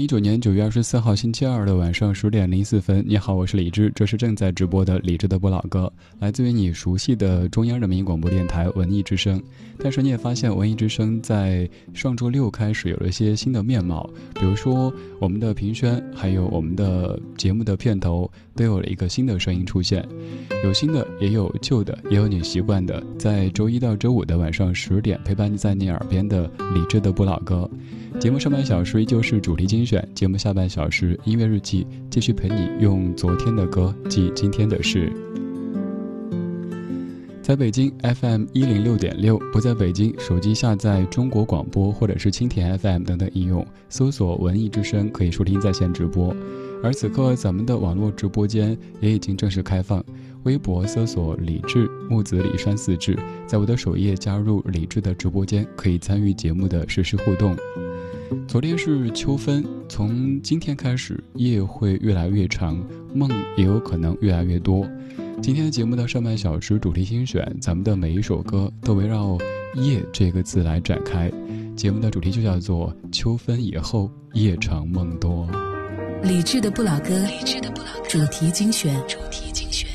零一九年九月二十四号星期二的晚上十点零四分，你好，我是李志，这是正在直播的李志的不老歌，来自于你熟悉的中央人民广播电台文艺之声。但是你也发现，文艺之声在上周六开始有了一些新的面貌，比如说我们的评宣，还有我们的节目的片头，都有了一个新的声音出现，有新的，也有旧的，也有你习惯的，在周一到周五的晚上十点陪伴在你耳边的李志的不老歌。节目上半小时依旧是主题精选，节目下半小时音乐日记，继续陪你用昨天的歌记今天的事。在北京 FM 一零六点六，不在北京，手机下载中国广播或者是蜻蜓 FM 等等应用，搜索文艺之声可以收听在线直播。而此刻咱们的网络直播间也已经正式开放，微博搜索李志木子李山四志，在我的首页加入李志的直播间，可以参与节目的实时互动。昨天是秋分，从今天开始，夜会越来越长，梦也有可能越来越多。今天节目的上半小时主题精选，咱们的每一首歌都围绕“夜”这个字来展开。节目的主题就叫做“秋分以后，夜长梦多”。理智的不老歌，理智的不老歌，主题精选，主题精选。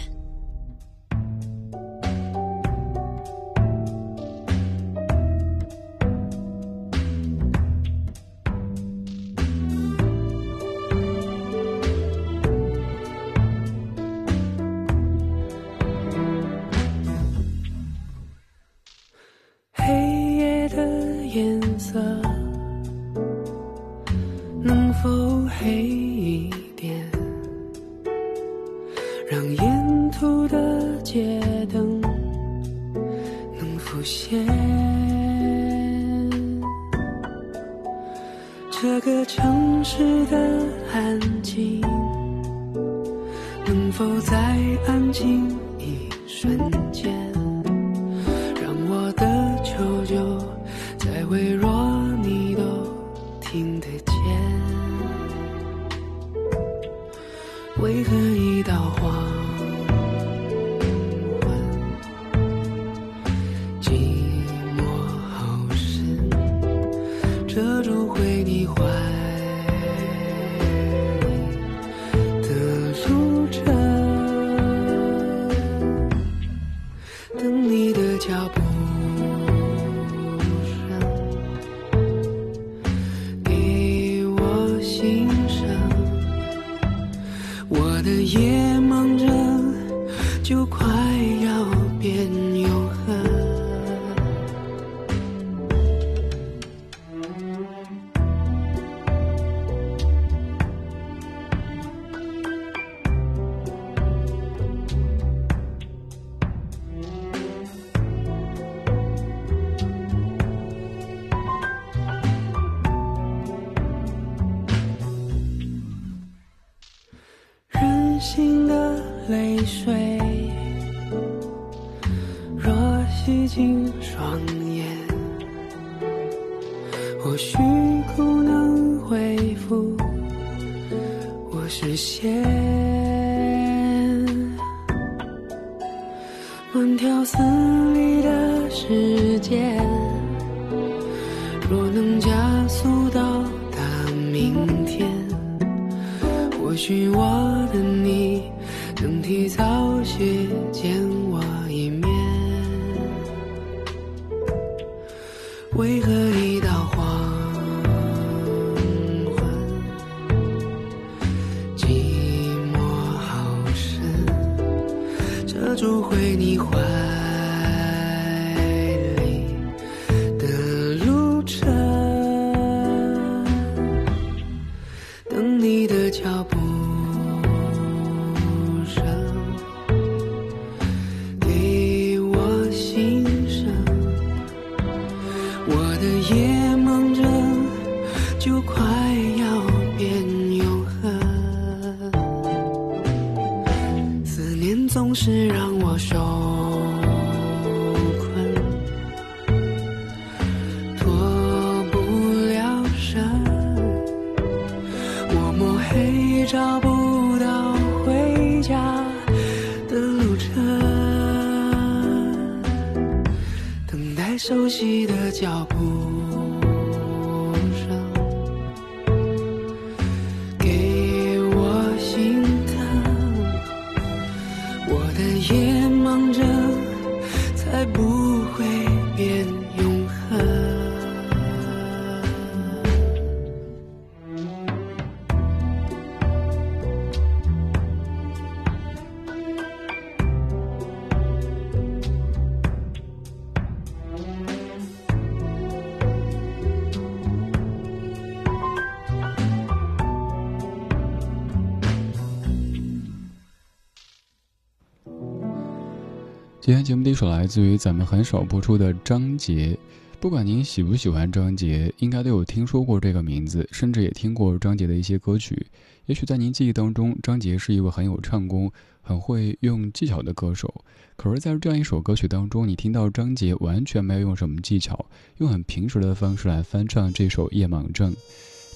今天节目第一首来自于咱们很少播出的张杰，不管您喜不喜欢张杰，应该都有听说过这个名字，甚至也听过张杰的一些歌曲。也许在您记忆当中，张杰是一位很有唱功、很会用技巧的歌手。可是，在这样一首歌曲当中，你听到张杰完全没有用什么技巧，用很平实的方式来翻唱这首《夜盲症》。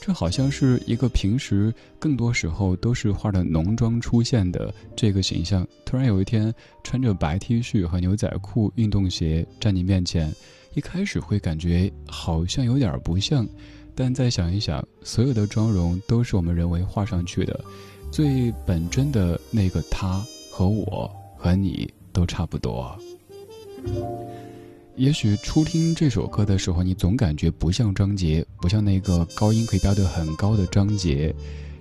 这好像是一个平时更多时候都是化着浓妆出现的这个形象，突然有一天穿着白 T 恤和牛仔裤、运动鞋站你面前，一开始会感觉好像有点不像，但再想一想，所有的妆容都是我们人为画上去的，最本真的那个他和我和你都差不多。也许初听这首歌的时候，你总感觉不像张杰，不像那个高音可以飙得很高的张杰。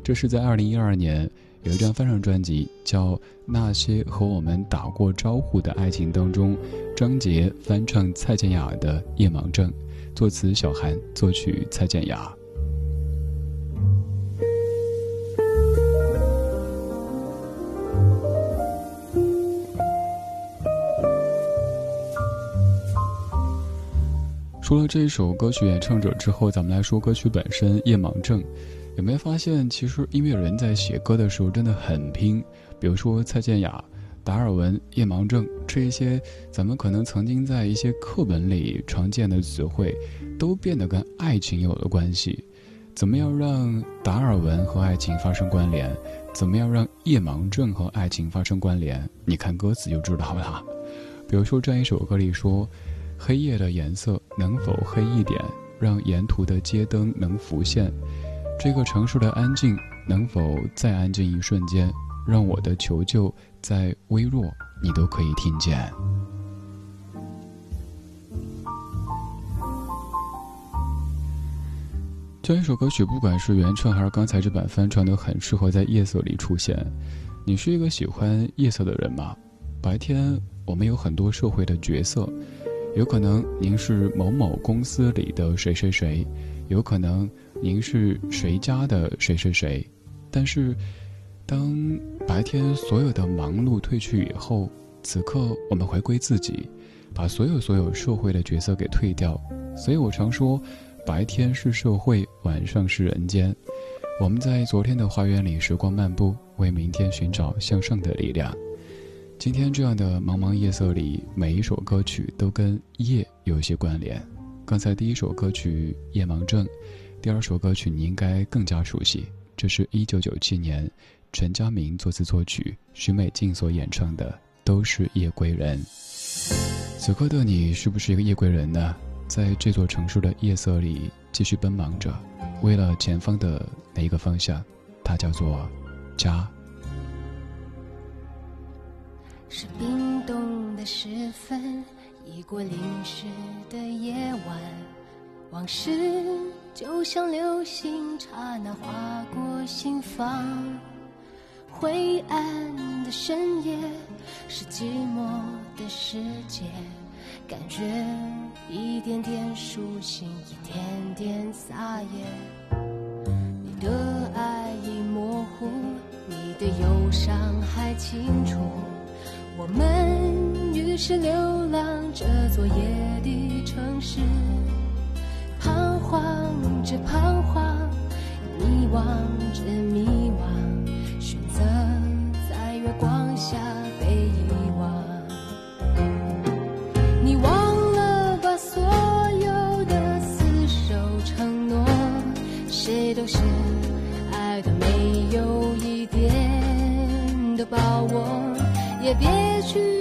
这是在二零一二年有一张翻唱专辑叫《那些和我们打过招呼的爱情》当中，张杰翻唱蔡健雅的《夜盲症》，作词小韩，作曲蔡健雅。除了这一首歌曲演唱者之后，咱们来说歌曲本身《夜盲症》。有没有发现，其实音乐人在写歌的时候真的很拼？比如说蔡健雅、达尔文、《夜盲症》这一些，咱们可能曾经在一些课本里常见的词汇，都变得跟爱情有了关系。怎么样让达尔文和爱情发生关联？怎么样让夜盲症和爱情发生关联？你看歌词就知道了。比如说这样一首歌里说。黑夜的颜色能否黑一点，让沿途的街灯能浮现？这个城市的安静能否再安静一瞬间，让我的求救再微弱，你都可以听见。这一首歌曲，不管是原唱还是刚才这版翻唱，都很适合在夜色里出现。你是一个喜欢夜色的人吗？白天我们有很多社会的角色。有可能您是某某公司里的谁谁谁，有可能您是谁家的谁谁谁，但是，当白天所有的忙碌褪去以后，此刻我们回归自己，把所有所有社会的角色给退掉。所以我常说，白天是社会，晚上是人间。我们在昨天的花园里时光漫步，为明天寻找向上的力量。今天这样的茫茫夜色里，每一首歌曲都跟夜有些关联。刚才第一首歌曲《夜盲症》，第二首歌曲你应该更加熟悉，这是一九九七年陈佳明作词作曲，徐美静所演唱的《都是夜归人》。此刻的你是不是一个夜归人呢？在这座城市的夜色里继续奔忙着，为了前方的那一个方向，它叫做家。是冰冻的时分，已过淋湿的夜晚，往事就像流星，刹那划过心房。灰暗的深夜，是寂寞的世界，感觉一点点苏醒，一点点撒野。你的爱已模糊，你的忧伤还清楚。我们于是流浪这座夜的城市，彷徨着彷徨，迷惘着迷惘，选择在月光下被遗忘。你忘了把所有的厮守承诺，谁都是爱的没有一点的把握。也别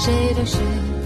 谁都是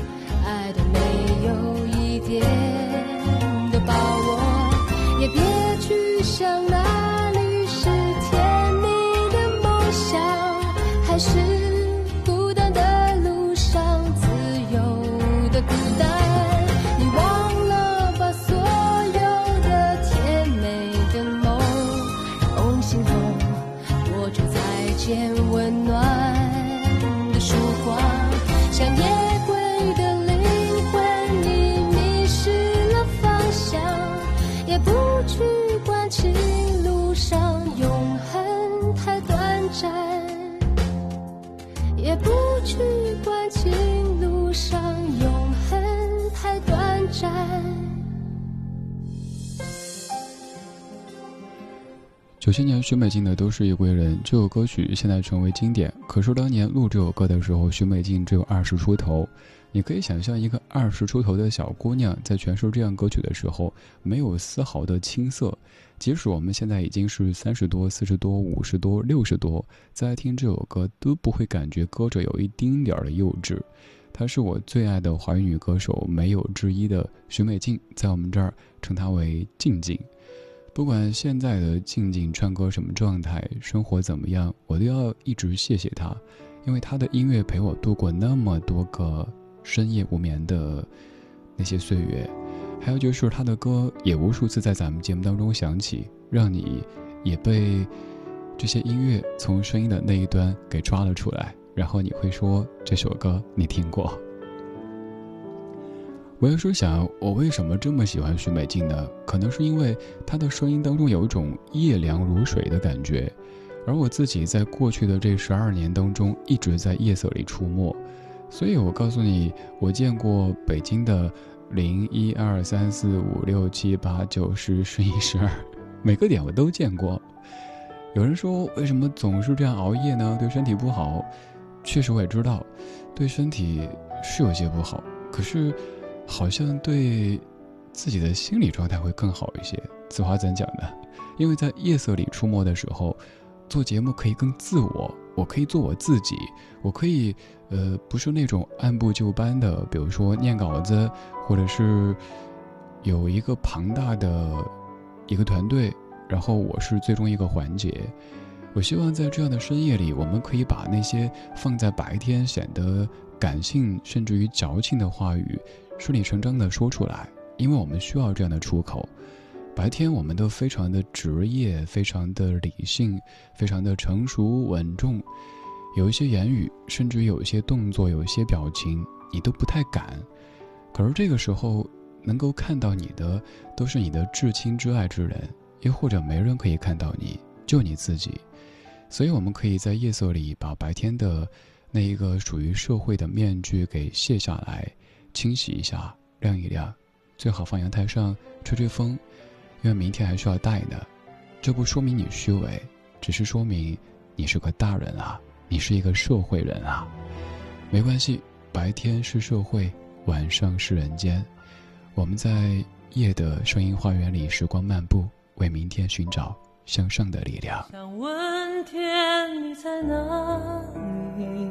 有些年，许美静的都是一归人。这首歌曲现在成为经典。可是当年录这首歌的时候，许美静只有二十出头。你可以想象，一个二十出头的小姑娘在诠释这样歌曲的时候，没有丝毫的青涩。即使我们现在已经是三十多、四十多、五十多、六十多，在听这首歌都不会感觉歌者有一丁点儿的幼稚。她是我最爱的华语女歌手，没有之一的许美静，在我们这儿称她为静静。不管现在的静静唱歌什么状态，生活怎么样，我都要一直谢谢他，因为他的音乐陪我度过那么多个深夜无眠的那些岁月。还有就是他的歌也无数次在咱们节目当中响起，让你也被这些音乐从声音的那一端给抓了出来，然后你会说这首歌你听过。我有时候想，我为什么这么喜欢许美静呢？可能是因为她的声音当中有一种夜凉如水的感觉，而我自己在过去的这十二年当中一直在夜色里出没，所以我告诉你，我见过北京的零一二三四五六七八九十十一十二，每个点我都见过。有人说，为什么总是这样熬夜呢？对身体不好。确实我也知道，对身体是有些不好，可是。好像对自己的心理状态会更好一些。此话怎讲呢？因为在夜色里出没的时候，做节目可以更自我，我可以做我自己，我可以，呃，不是那种按部就班的，比如说念稿子，或者是有一个庞大的一个团队，然后我是最终一个环节。我希望在这样的深夜里，我们可以把那些放在白天显得感性甚至于矫情的话语。顺理成章地说出来，因为我们需要这样的出口。白天我们都非常的职业，非常的理性，非常的成熟稳重。有一些言语，甚至有一些动作，有一些表情，你都不太敢。可是这个时候，能够看到你的，都是你的至亲至爱之人，又或者没人可以看到你，就你自己。所以，我们可以在夜色里把白天的那一个属于社会的面具给卸下来，清洗一下，晾一晾，最好放阳台上吹吹风，因为明天还需要带呢。这不说明你虚伪，只是说明你是个大人啊，你是一个社会人啊。没关系，白天是社会，晚上是人间。我们在夜的声音花园里时光漫步，为明天寻找。向上的力量。想问天，你在哪里？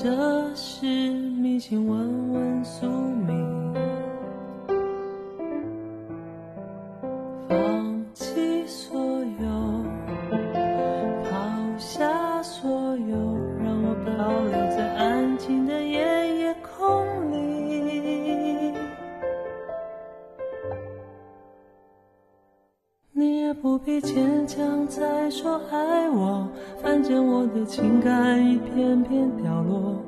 这是迷信问问宿命放弃所有抛下所有让我飘流在安静的夜夜空里。你也不必牵强再说爱我看见我的情感一片片掉落，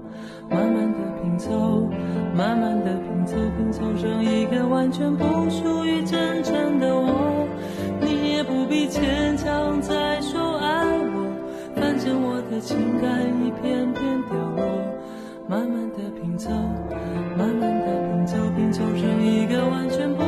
慢慢的拼凑，慢慢的拼凑，拼凑成一个完全不属于真正的我。你也不必牵强再说爱我，反正我的情感一片片掉落，慢慢的拼凑，慢慢的拼凑，拼凑成一个完全不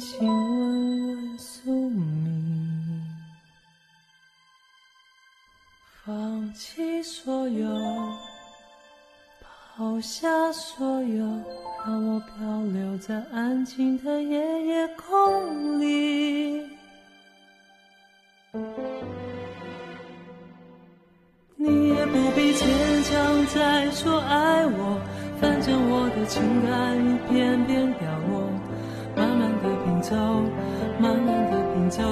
迷信，问问宿命，放弃所有，抛下所有，让我漂流在安静的夜夜空里。你也不必坚强再说爱我。反正我的情感一片片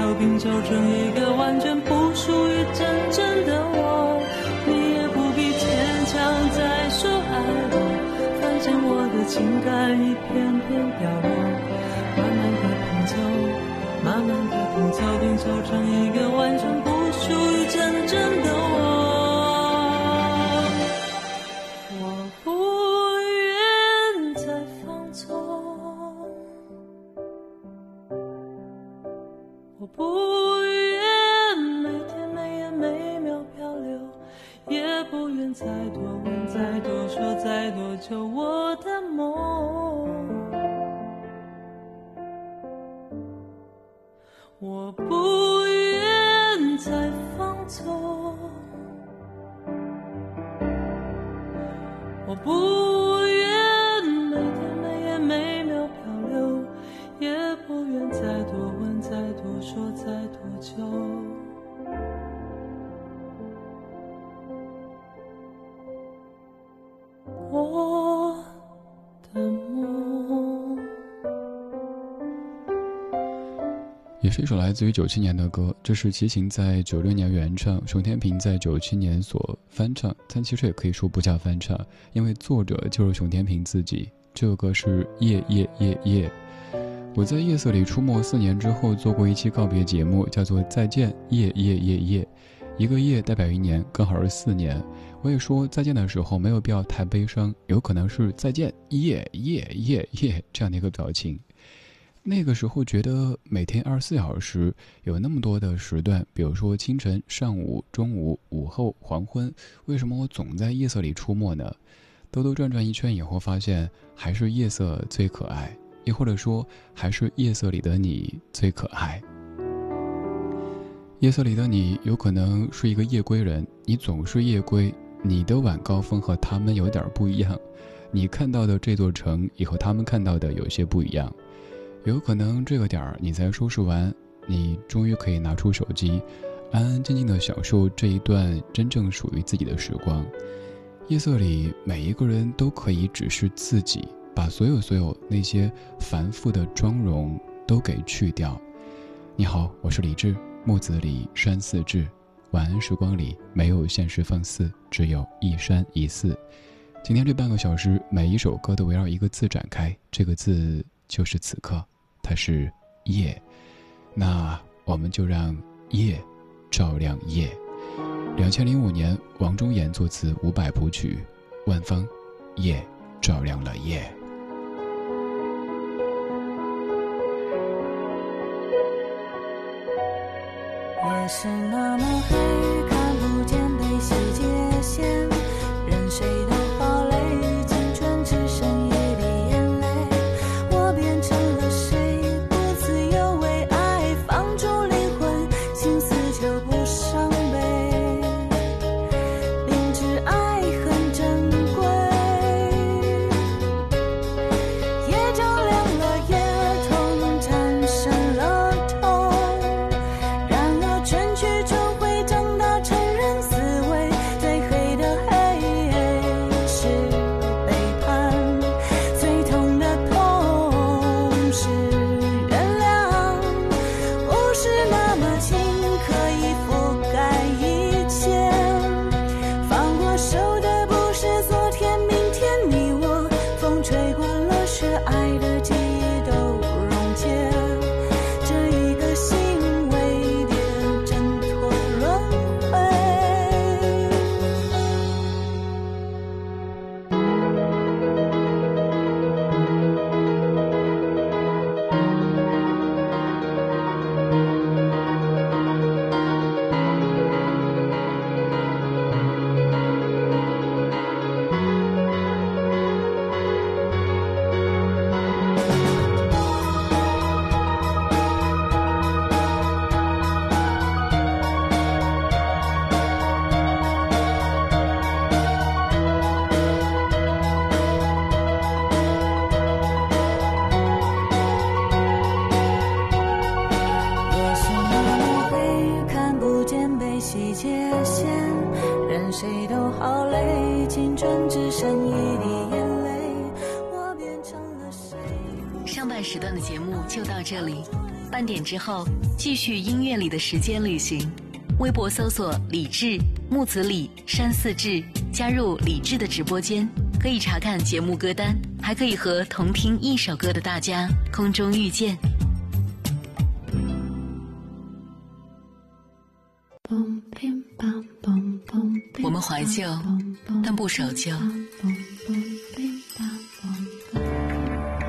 的拼凑，成一个完全不属于真正的我。你也不必坚强再说爱我，反正我的情感一片片凋落，慢慢的拼凑，慢慢的拼凑，拼凑成一个完全不属于真正的我。是一首来自于九七年的歌，这是齐秦在九六年原唱，熊天平在九七年所翻唱，但其实也可以说不叫翻唱，因为作者就是熊天平自己。这首歌是夜夜夜夜。我在夜色里出没四年之后，做过一期告别节目，叫做《再见夜夜夜夜》，一个夜代表一年，刚好是四年。我也说再见的时候没有必要太悲伤，有可能是再见夜夜夜夜这样的一个表情。那个时候觉得每天二十四小时有那么多的时段，比如说清晨、上午、中午、午后、黄昏，为什么我总在夜色里出没呢？兜兜转转一圈以后，发现还是夜色最可爱，又或者说还是夜色里的你最可爱。夜色里的你有可能是一个夜归人，你总是夜归，你的晚高峰和他们有点不一样，你看到的这座城也和他们看到的有些不一样。有可能这个点儿你才收拾完，你终于可以拿出手机，安安静静的享受这一段真正属于自己的时光。夜色里，每一个人都可以只是自己，把所有所有那些繁复的妆容都给去掉。你好，我是李志，木子李，山寺志。晚安时光里没有现实放肆，只有一山一寺。今天这半个小时，每一首歌都围绕一个字展开，这个字就是此刻。它是夜，那我们就让夜照亮夜。两千零五年，王中岩作词，五百谱曲，万芳，夜照亮了夜。夜是那么黑，看不见点之后，继续音乐里的时间旅行。微博搜索“李志木子李山寺志”，加入李志的直播间，可以查看节目歌单，还可以和同听一首歌的大家空中遇见。我们怀旧，但不守旧。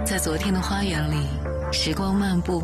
在昨天的花园里，时光漫步。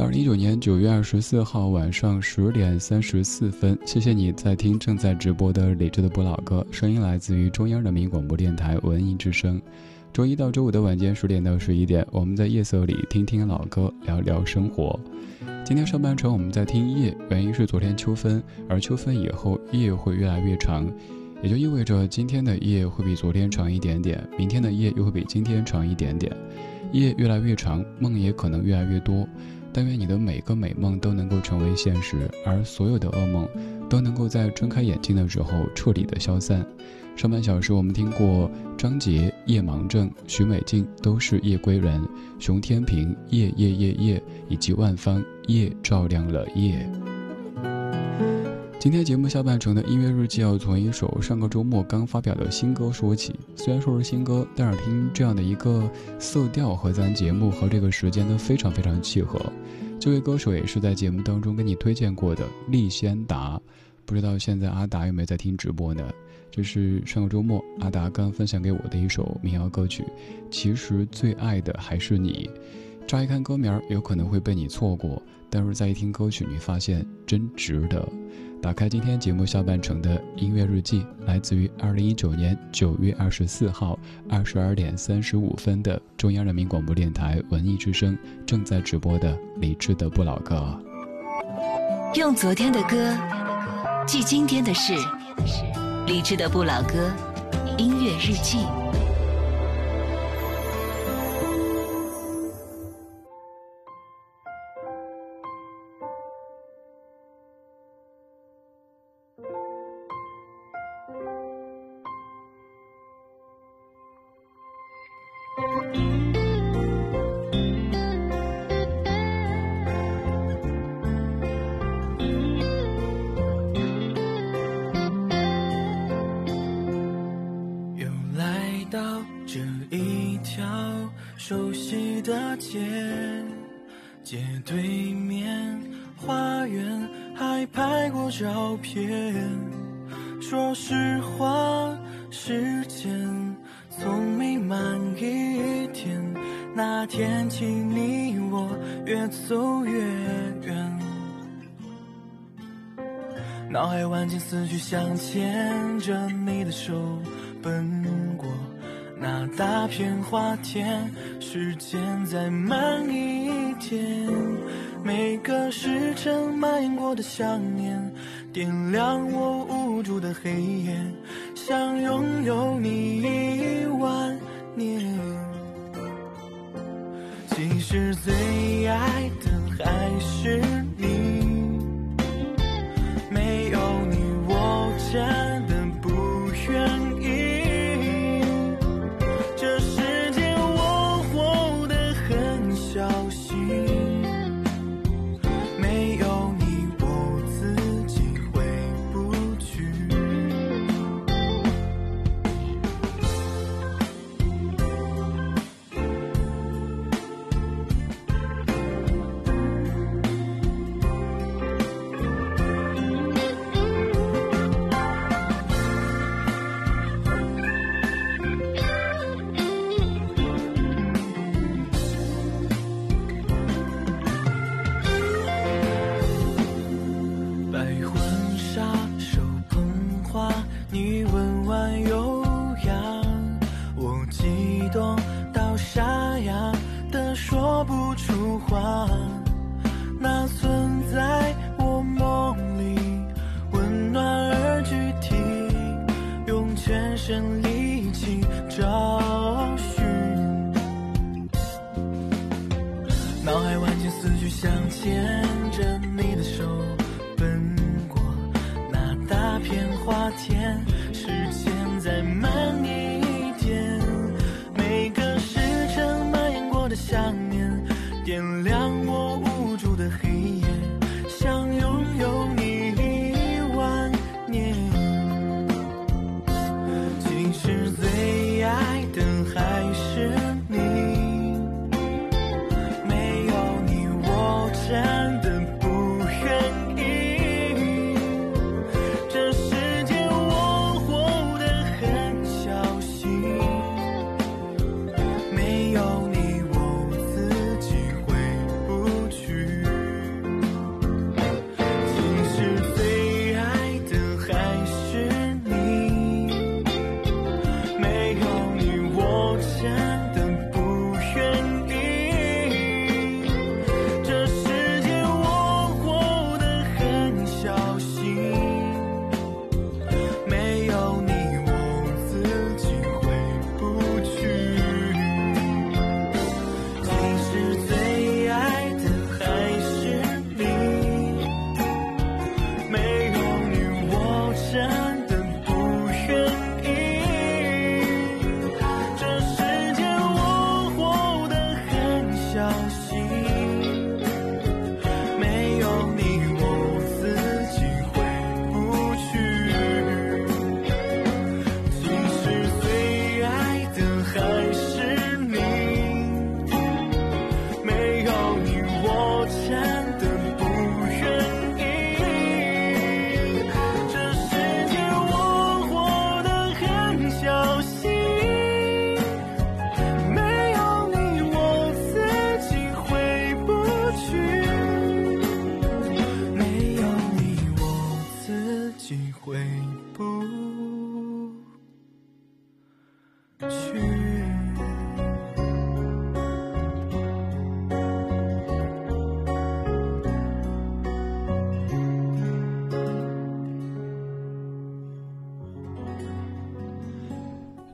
二零一九年九月二十四号晚上十点三十四分，谢谢你在听正在直播的李智的不老歌，声音来自于中央人民广播电台文艺之声。周一到周五的晚间十点到十一点，我们在夜色里听听老歌，聊聊生活。今天上半程我们在听夜，原因是昨天秋分，而秋分以后夜会越来越长，也就意味着今天的夜会比昨天长一点点，明天的夜又会比今天长一点点。夜越来越长，梦也可能越来越多。但愿你的每个美梦都能够成为现实，而所有的噩梦都能够在睁开眼睛的时候彻底的消散。上半小时我们听过张杰夜盲症，许美静都是夜归人，熊天平夜夜夜夜，以及万芳夜照亮了夜。今天节目下半程的音乐日记要从一首上个周末刚发表的新歌说起。虽然说是新歌，但是听这样的一个色调和咱节目和这个时间都非常非常契合。这位歌手也是在节目当中跟你推荐过的利先达，不知道现在阿达有没有在听直播呢？这是上个周末阿达刚分享给我的一首民谣歌曲。其实最爱的还是你。乍一看歌名儿有可能会被你错过，但是再一听歌曲，你发现真值得。打开今天节目下半程的音乐日记，来自于二零一九年九月二十四号二十二点三十五分的中央人民广播电台文艺之声正在直播的李志的不老歌。用昨天的歌记今天的事，李志的不老歌音乐日记。思绪，想牵着你的手奔过那大片花田。时间再慢一点，每个时辰蔓延过的想念，点亮我无助的黑夜，想拥有你一万年。其实最爱的还是真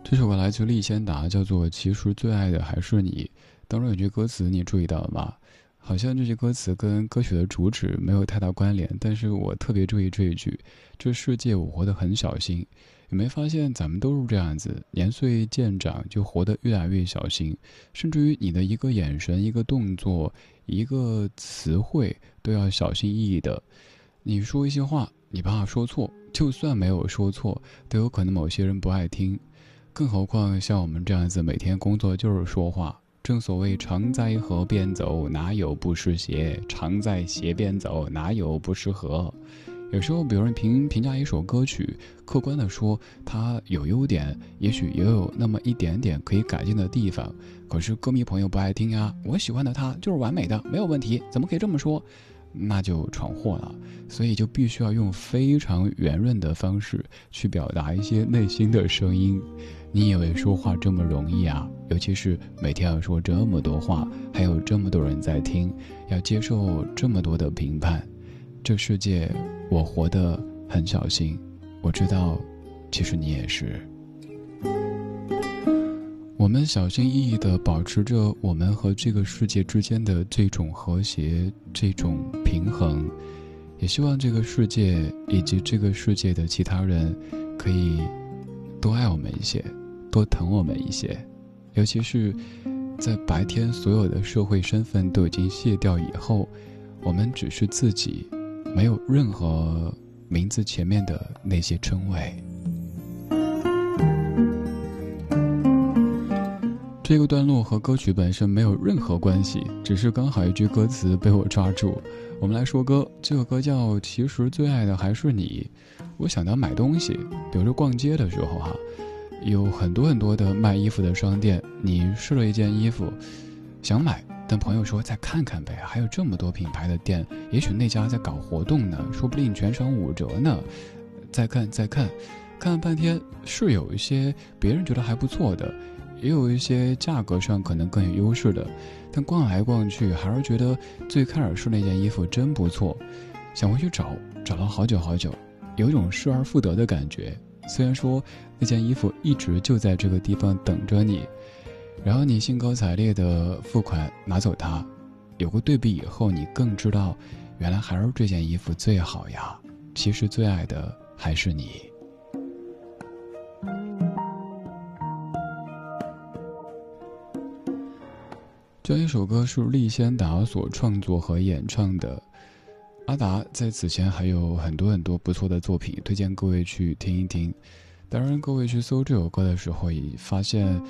这首歌来自利先达，叫做《其实最爱的还是你》。当中有句歌词，你注意到了吗？好像这句歌词跟歌曲的主旨没有太大关联，但是我特别注意这一句：这世界我活得很小心。有没发现，咱们都是这样子，年岁渐长就活得越来越小心，甚至于你的一个眼神、一个动作、一个词汇都要小心翼翼的。你说一些话，你怕说错，就算没有说错，都有可能某些人不爱听。更何况像我们这样子，每天工作就是说话。正所谓常在河边走，哪有不湿鞋？常在鞋边走，哪有不湿河？有时候，比如评评价一首歌曲，客观的说它有优点，也许也有那么一点点可以改进的地方。可是歌迷朋友不爱听呀，我喜欢的它就是完美的，没有问题，怎么可以这么说？那就闯祸了。所以就必须要用非常圆润的方式去表达一些内心的声音。你以为说话这么容易啊？尤其是每天要说这么多话，还有这么多人在听，要接受这么多的评判。这世界，我活得很小心。我知道，其实你也是。我们小心翼翼地保持着我们和这个世界之间的这种和谐、这种平衡，也希望这个世界以及这个世界的其他人可以多爱我们一些。多疼我们一些，尤其是在白天所有的社会身份都已经卸掉以后，我们只是自己，没有任何名字前面的那些称谓。这个段落和歌曲本身没有任何关系，只是刚好一句歌词被我抓住。我们来说歌，这个歌叫《其实最爱的还是你》。我想到买东西，比如说逛街的时候哈。有很多很多的卖衣服的商店，你试了一件衣服，想买，但朋友说再看看呗，还有这么多品牌的店，也许那家在搞活动呢，说不定全场五折呢。再看再看，看了半天是有一些别人觉得还不错的，也有一些价格上可能更有优势的，但逛来逛去还是觉得最开始试那件衣服真不错，想回去找，找了好久好久，有一种失而复得的感觉。虽然说那件衣服一直就在这个地方等着你，然后你兴高采烈的付款拿走它，有个对比以后，你更知道，原来还是这件衣服最好呀。其实最爱的还是你。这一首歌是利先达所创作和演唱的。阿达在此前还有很多很多不错的作品，推荐各位去听一听。当然，各位去搜这首歌的时候，也发现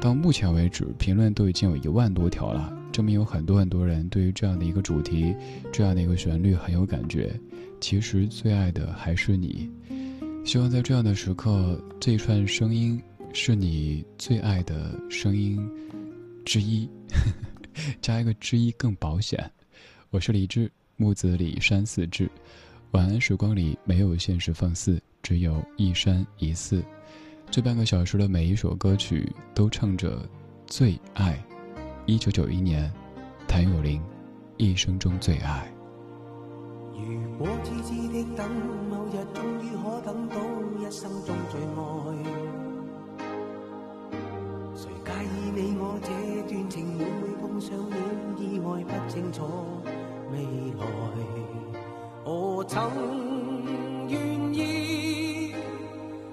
到目前为止，评论都已经有一万多条了，证明有很多很多人对于这样的一个主题、这样的一个旋律很有感觉。其实最爱的还是你，希望在这样的时刻，这一串声音是你最爱的声音之一，加一个之一更保险。我是李志。木子李山寺志，晚安时光里没有现实放肆，只有一山一寺。这半个小时的每一首歌曲都唱着最爱。一九九一年，谭咏麟，一生中最爱。如果痴痴的等，某日终于可等到一生中最爱，谁介意你我这段情会唔会碰上了意外不清楚？未来，我曾愿，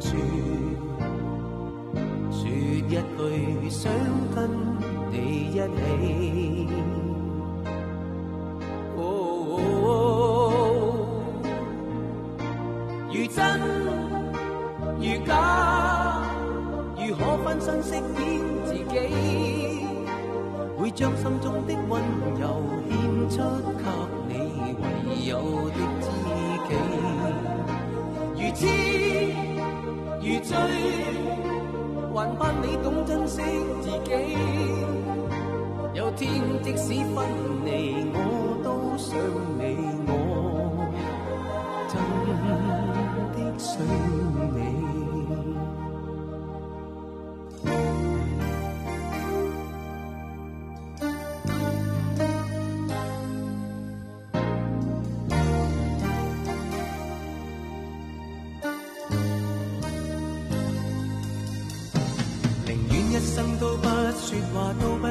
住，说一句想跟你一起。哦，如真如假，如可分身饰演自己，会将心中的温柔献出。还盼你懂珍惜自己。有天即使分离，我都想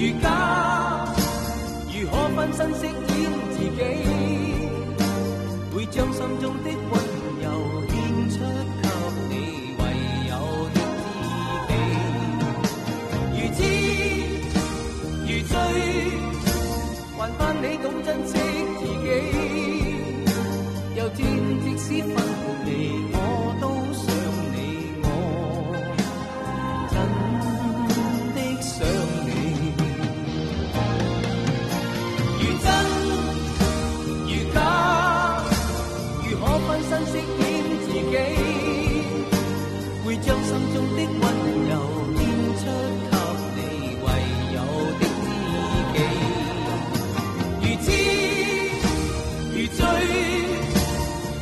如假，如何分身饰演自己，会将心中的温柔献出给你唯有的知己。如痴如醉，还盼你懂珍惜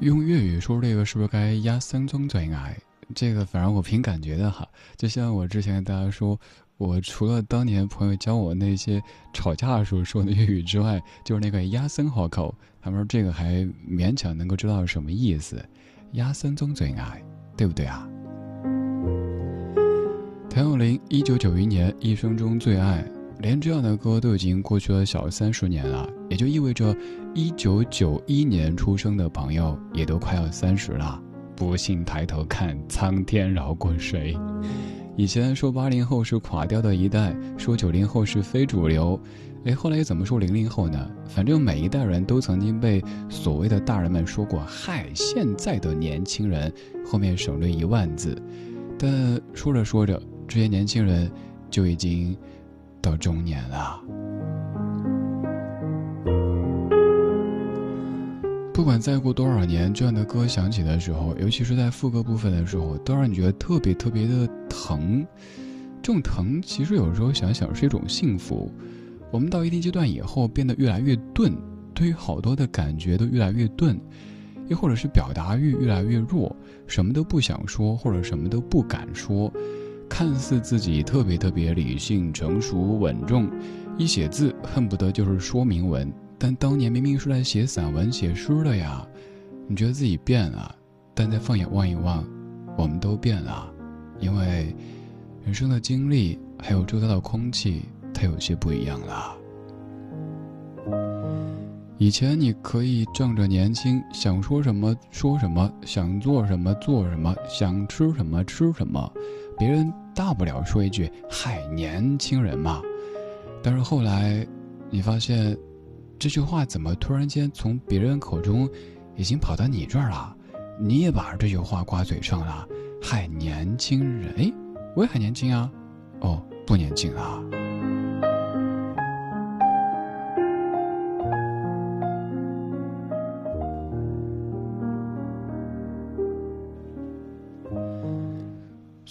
用粤语说这个是不是该压三宗最爱？这个反正我凭感觉的哈。就像我之前跟大家说，我除了当年朋友教我那些吵架的时候说的粤语之外，就是那个压森好口。他们说这个还勉强能够知道是什么意思，压三宗最爱，对不对啊？谭咏麟一九九一年一生中最爱。连这样的歌都已经过去了小三十年了，也就意味着，一九九一年出生的朋友也都快要三十了。不信抬头看，苍天饶过谁？以前说八零后是垮掉的一代，说九零后是非主流，哎，后来又怎么说零零后呢？反正每一代人都曾经被所谓的大人们说过，嗨，现在的年轻人，后面省略一万字。但说着说着，这些年轻人就已经。到中年了，不管再过多少年，这样的歌响起的时候，尤其是在副歌部分的时候，都让你觉得特别特别的疼。这种疼，其实有时候想想是一种幸福。我们到一定阶段以后，变得越来越钝，对于好多的感觉都越来越钝，又或者是表达欲越来越弱，什么都不想说，或者什么都不敢说。看似自己特别特别理性、成熟、稳重，一写字恨不得就是说明文。但当年明明是来写散文、写诗的呀！你觉得自己变了，但再放眼望一望，我们都变了，因为人生的经历还有周遭的空气，它有些不一样了。以前你可以仗着年轻，想说什么说什么，想做什么做什么，想吃什么吃什么。别人大不了说一句“嗨，年轻人嘛”，但是后来，你发现，这句话怎么突然间从别人口中，已经跑到你这儿了？你也把这句话挂嘴上了，“嗨，年轻人”，哎，我也很年轻啊，哦，不年轻啊。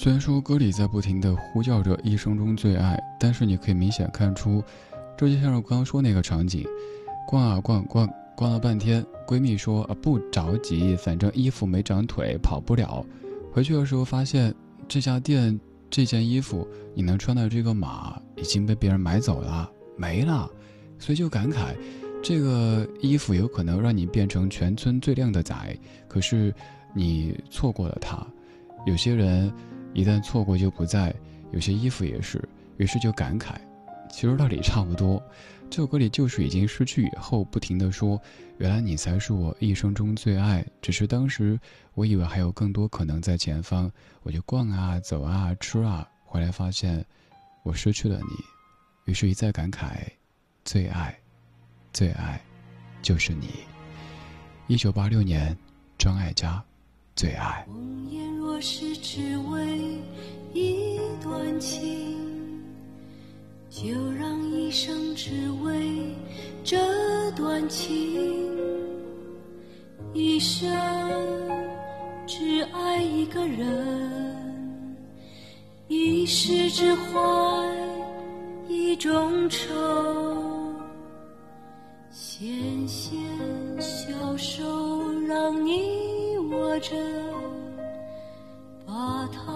虽然说歌里在不停的呼叫着一生中最爱，但是你可以明显看出，这就像是刚刚说那个场景，逛啊逛逛，逛了半天，闺蜜说啊不着急，反正衣服没长腿，跑不了。回去的时候发现这家店这件衣服你能穿的这个码已经被别人买走了，没了，所以就感慨，这个衣服有可能让你变成全村最靓的仔，可是你错过了它。有些人一旦错过就不在，有些衣服也是，于是就感慨。其实道理差不多，这首歌里就是已经失去以后，不停的说：“原来你才是我一生中最爱。”只是当时我以为还有更多可能在前方，我就逛啊、走啊、吃啊，回来发现我失去了你，于是一再感慨：“最爱，最爱，就是你。”一九八六年，张艾嘉，《最爱》。若是只为一段情。就让一生只为这段情，一生只爱一个人，一世只怀一种愁。纤纤小手让你着，把它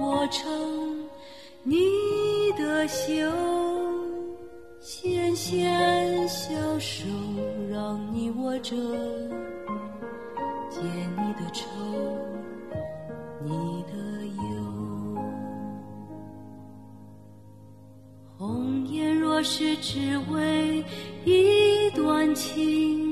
握成你。的袖，纤纤小手让你握着，解你的愁，你的忧。红颜若是只为一段情，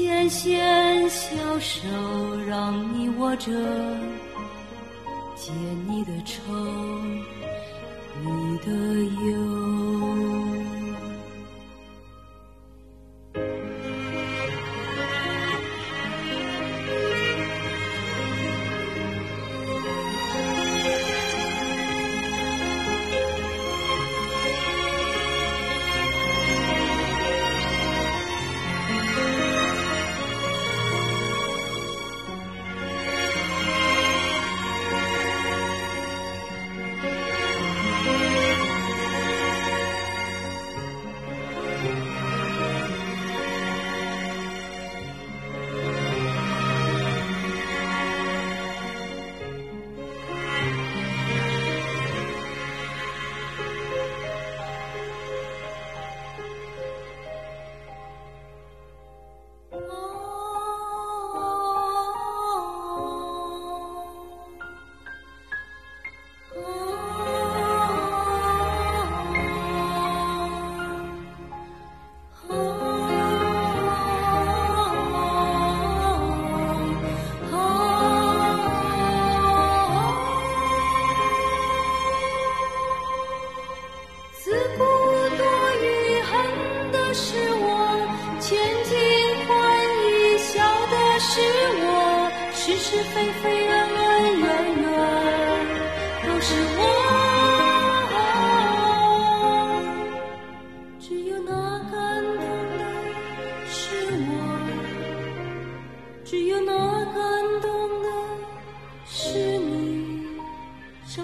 纤纤小手让你握着，解你的愁。你的忧。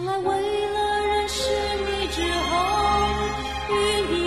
在为了认识你之后，与你。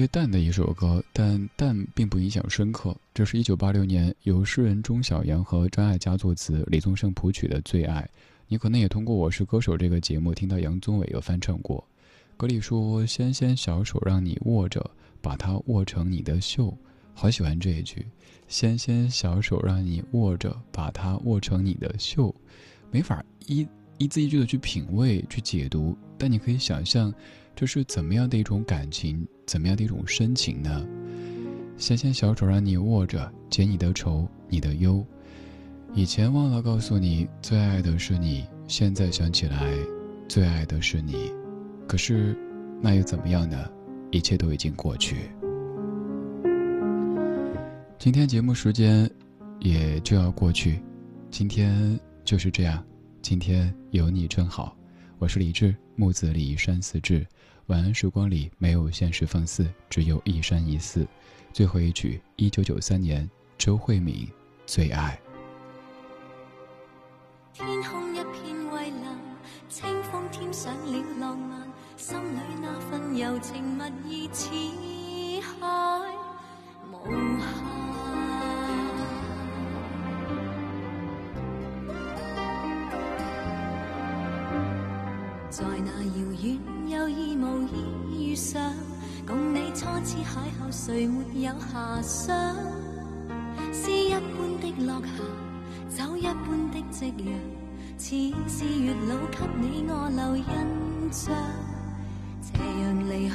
别淡的一首歌，但淡并不影响深刻。这是一九八六年由诗人钟晓阳和张艾嘉作词，李宗盛谱曲的《最爱》。你可能也通过《我是歌手》这个节目听到杨宗纬有翻唱过。歌里说：“纤纤小手让你握着，把它握成你的袖。”好喜欢这一句：“纤纤小手让你握着，把它握成你的袖。”没法一一字一句的去品味、去解读，但你可以想象。这是怎么样的一种感情，怎么样的一种深情呢？纤纤小手让你握着，解你的愁，你的忧。以前忘了告诉你，最爱的是你；现在想起来，最爱的是你。可是，那又怎么样呢？一切都已经过去。今天节目时间也就要过去，今天就是这样，今天有你真好。我是李志，木子李，山寺志。晚安时光里没有现实放肆，只有一山一寺。最后一曲，一九九三年，周慧敏，《最爱》。天空一片蔚蓝，清风添上了浪漫，心里那份柔情蜜意似海无限。共你初次邂逅，谁没有遐想？诗一般的落霞，酒一般的夕阳，似是月老给你我留印象。斜阳离去，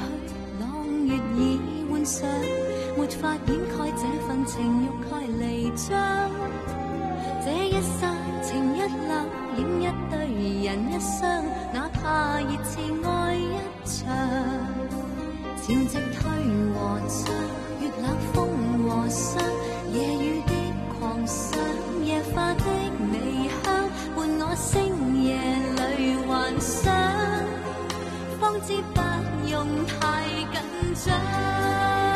朗月已换上，没法掩盖这份情欲盖弥彰。这一刹情一缕，影一对人一双。哪怕热情爱一场，潮汐退和涨，月冷风和霜，夜雨的狂想，夜花的微香，伴我星夜里幻想，方知不用太紧张。